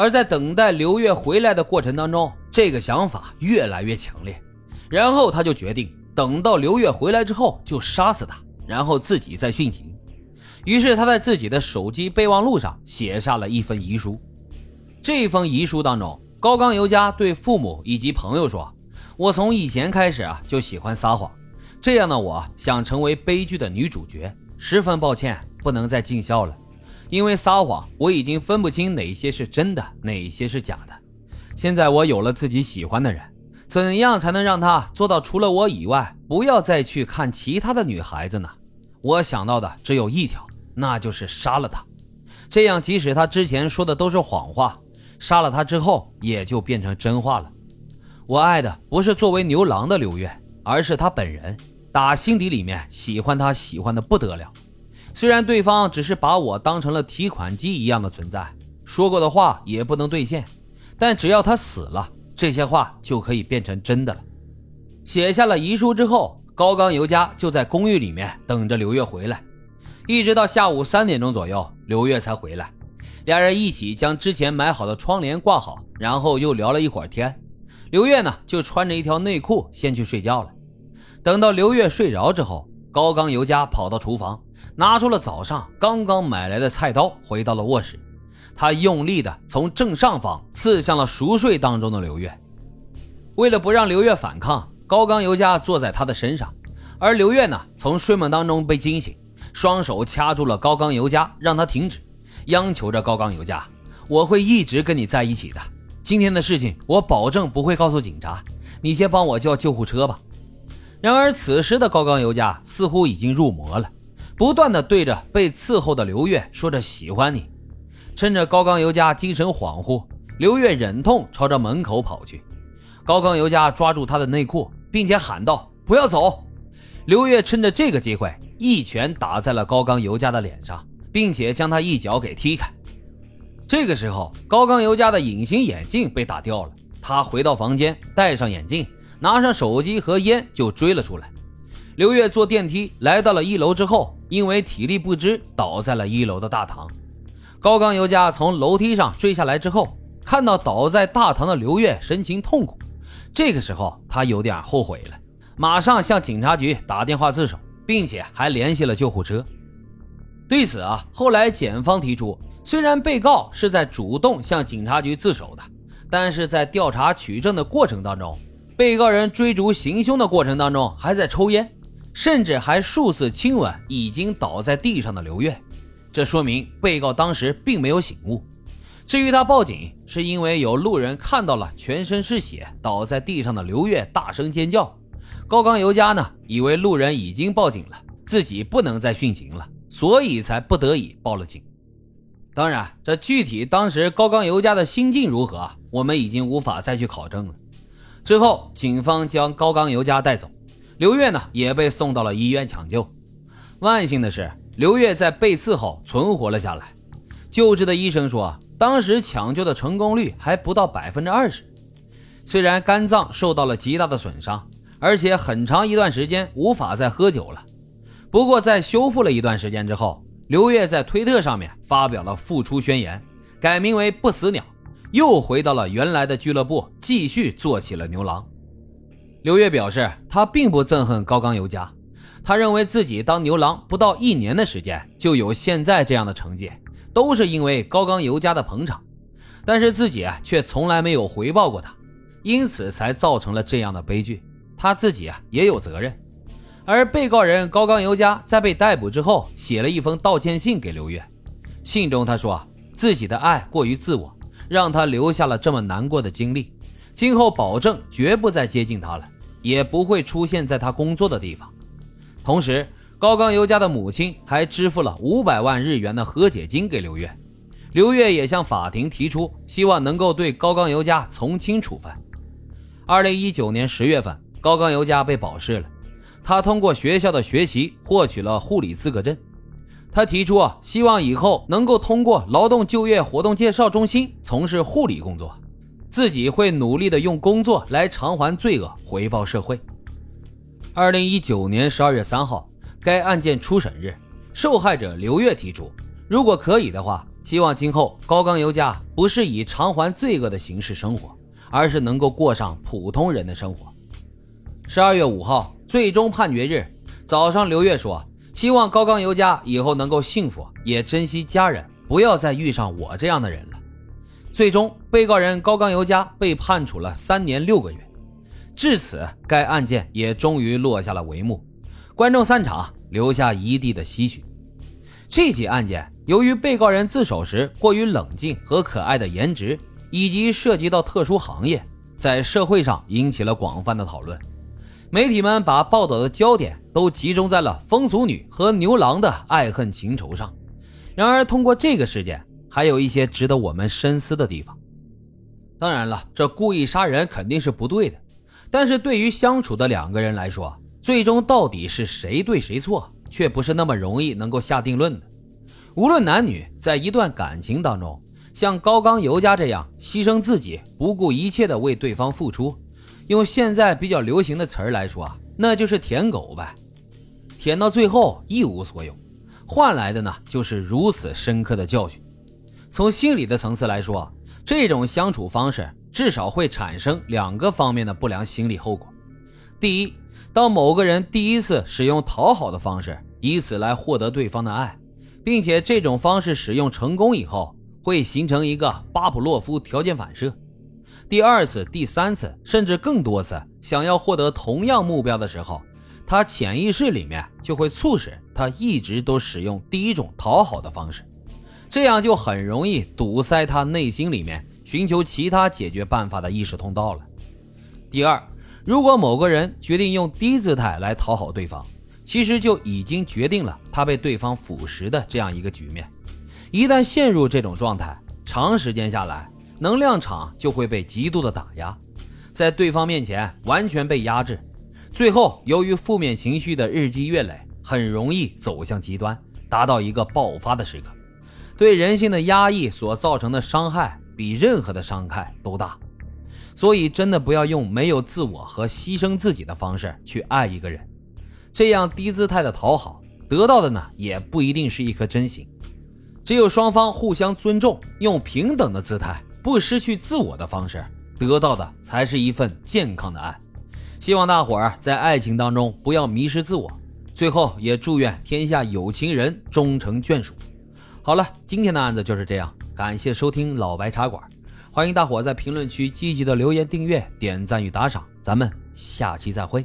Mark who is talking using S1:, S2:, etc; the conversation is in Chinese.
S1: 而在等待刘月回来的过程当中，这个想法越来越强烈。然后他就决定，等到刘月回来之后就杀死他，然后自己再殉情。于是他在自己的手机备忘录上写下了一封遗书。这封遗书当中，高冈由佳对父母以及朋友说：“我从以前开始啊就喜欢撒谎，这样的我想成为悲剧的女主角。十分抱歉，不能再尽孝了。”因为撒谎，我已经分不清哪些是真的，哪些是假的。现在我有了自己喜欢的人，怎样才能让他做到除了我以外，不要再去看其他的女孩子呢？我想到的只有一条，那就是杀了他。这样，即使他之前说的都是谎话，杀了他之后也就变成真话了。我爱的不是作为牛郎的刘月，而是他本人，打心底里面喜欢他，喜欢的不得了。虽然对方只是把我当成了提款机一样的存在，说过的话也不能兑现，但只要他死了，这些话就可以变成真的了。写下了遗书之后，高冈由佳就在公寓里面等着刘月回来，一直到下午三点钟左右，刘月才回来。两人一起将之前买好的窗帘挂好，然后又聊了一会儿天。刘月呢，就穿着一条内裤先去睡觉了。等到刘月睡着之后，高冈由佳跑到厨房。拿出了早上刚刚买来的菜刀，回到了卧室。他用力的从正上方刺向了熟睡当中的刘月。为了不让刘月反抗，高冈由佳坐在他的身上，而刘月呢，从睡梦当中被惊醒，双手掐住了高冈由佳，让他停止，央求着高冈由佳：“我会一直跟你在一起的。今天的事情，我保证不会告诉警察。你先帮我叫救护车吧。”然而此时的高冈由佳似乎已经入魔了。不断的对着被伺候的刘月说着喜欢你，趁着高冈由佳精神恍惚，刘月忍痛朝着门口跑去。高冈由佳抓住他的内裤，并且喊道：“不要走！”刘月趁着这个机会一拳打在了高冈由佳的脸上，并且将他一脚给踢开。这个时候，高冈由佳的隐形眼镜被打掉了，他回到房间，戴上眼镜，拿上手机和烟就追了出来。刘月坐电梯来到了一楼之后，因为体力不支倒在了一楼的大堂。高刚由佳从楼梯上坠下来之后，看到倒在大堂的刘月，神情痛苦。这个时候他有点后悔了，马上向警察局打电话自首，并且还联系了救护车。对此啊，后来检方提出，虽然被告是在主动向警察局自首的，但是在调查取证的过程当中，被告人追逐行凶的过程当中还在抽烟。甚至还数次亲吻已经倒在地上的刘月，这说明被告当时并没有醒悟。至于他报警，是因为有路人看到了全身是血倒在地上的刘月，大声尖叫。高冈由佳呢，以为路人已经报警了，自己不能再殉情了，所以才不得已报了警。当然，这具体当时高冈由佳的心境如何，我们已经无法再去考证了。之后，警方将高冈由佳带走。刘月呢也被送到了医院抢救，万幸的是，刘月在被刺后存活了下来。救治的医生说，当时抢救的成功率还不到百分之二十。虽然肝脏受到了极大的损伤，而且很长一段时间无法再喝酒了，不过在修复了一段时间之后，刘月在推特上面发表了复出宣言，改名为不死鸟，又回到了原来的俱乐部，继续做起了牛郎。刘月表示，他并不憎恨高冈由佳，他认为自己当牛郎不到一年的时间就有现在这样的成绩，都是因为高冈由佳的捧场，但是自己啊却从来没有回报过他，因此才造成了这样的悲剧，他自己啊也有责任。而被告人高冈由佳在被逮捕之后，写了一封道歉信给刘月，信中他说自己的爱过于自我，让他留下了这么难过的经历。今后保证绝不再接近他了，也不会出现在他工作的地方。同时，高冈由佳的母亲还支付了五百万日元的和解金给刘月。刘月也向法庭提出，希望能够对高冈由佳从轻处分。二零一九年十月份，高冈由佳被保释了。他通过学校的学习获取了护理资格证。他提出啊，希望以后能够通过劳动就业活动介绍中心从事护理工作。自己会努力的用工作来偿还罪恶，回报社会。二零一九年十二月三号，该案件初审日，受害者刘月提出，如果可以的话，希望今后高刚尤佳不是以偿还罪恶的形式生活，而是能够过上普通人的生活。十二月五号，最终判决日早上，刘月说：“希望高刚尤佳以后能够幸福，也珍惜家人，不要再遇上我这样的人了。”最终，被告人高刚尤佳被判处了三年六个月。至此，该案件也终于落下了帷幕。观众散场，留下一地的唏嘘。这起案件由于被告人自首时过于冷静和可爱的颜值，以及涉及到特殊行业，在社会上引起了广泛的讨论。媒体们把报道的焦点都集中在了风俗女和牛郎的爱恨情仇上。然而，通过这个事件，还有一些值得我们深思的地方。当然了，这故意杀人肯定是不对的。但是对于相处的两个人来说，最终到底是谁对谁错，却不是那么容易能够下定论的。无论男女，在一段感情当中，像高刚尤佳这样牺牲自己、不顾一切的为对方付出，用现在比较流行的词儿来说啊，那就是舔狗呗。舔到最后一无所有，换来的呢就是如此深刻的教训。从心理的层次来说，这种相处方式。至少会产生两个方面的不良心理后果。第一，当某个人第一次使用讨好的方式，以此来获得对方的爱，并且这种方式使用成功以后，会形成一个巴甫洛夫条件反射。第二次、第三次，甚至更多次想要获得同样目标的时候，他潜意识里面就会促使他一直都使用第一种讨好的方式，这样就很容易堵塞他内心里面。寻求其他解决办法的意识通道了。第二，如果某个人决定用低姿态来讨好对方，其实就已经决定了他被对方腐蚀的这样一个局面。一旦陷入这种状态，长时间下来，能量场就会被极度的打压，在对方面前完全被压制，最后由于负面情绪的日积月累，很容易走向极端，达到一个爆发的时刻，对人性的压抑所造成的伤害。比任何的伤害都大，所以真的不要用没有自我和牺牲自己的方式去爱一个人，这样低姿态的讨好得到的呢，也不一定是一颗真心。只有双方互相尊重，用平等的姿态，不失去自我的方式，得到的才是一份健康的爱。希望大伙儿在爱情当中不要迷失自我。最后也祝愿天下有情人终成眷属。好了，今天的案子就是这样。感谢收听老白茶馆，欢迎大伙在评论区积极的留言、订阅、点赞与打赏，咱们下期再会。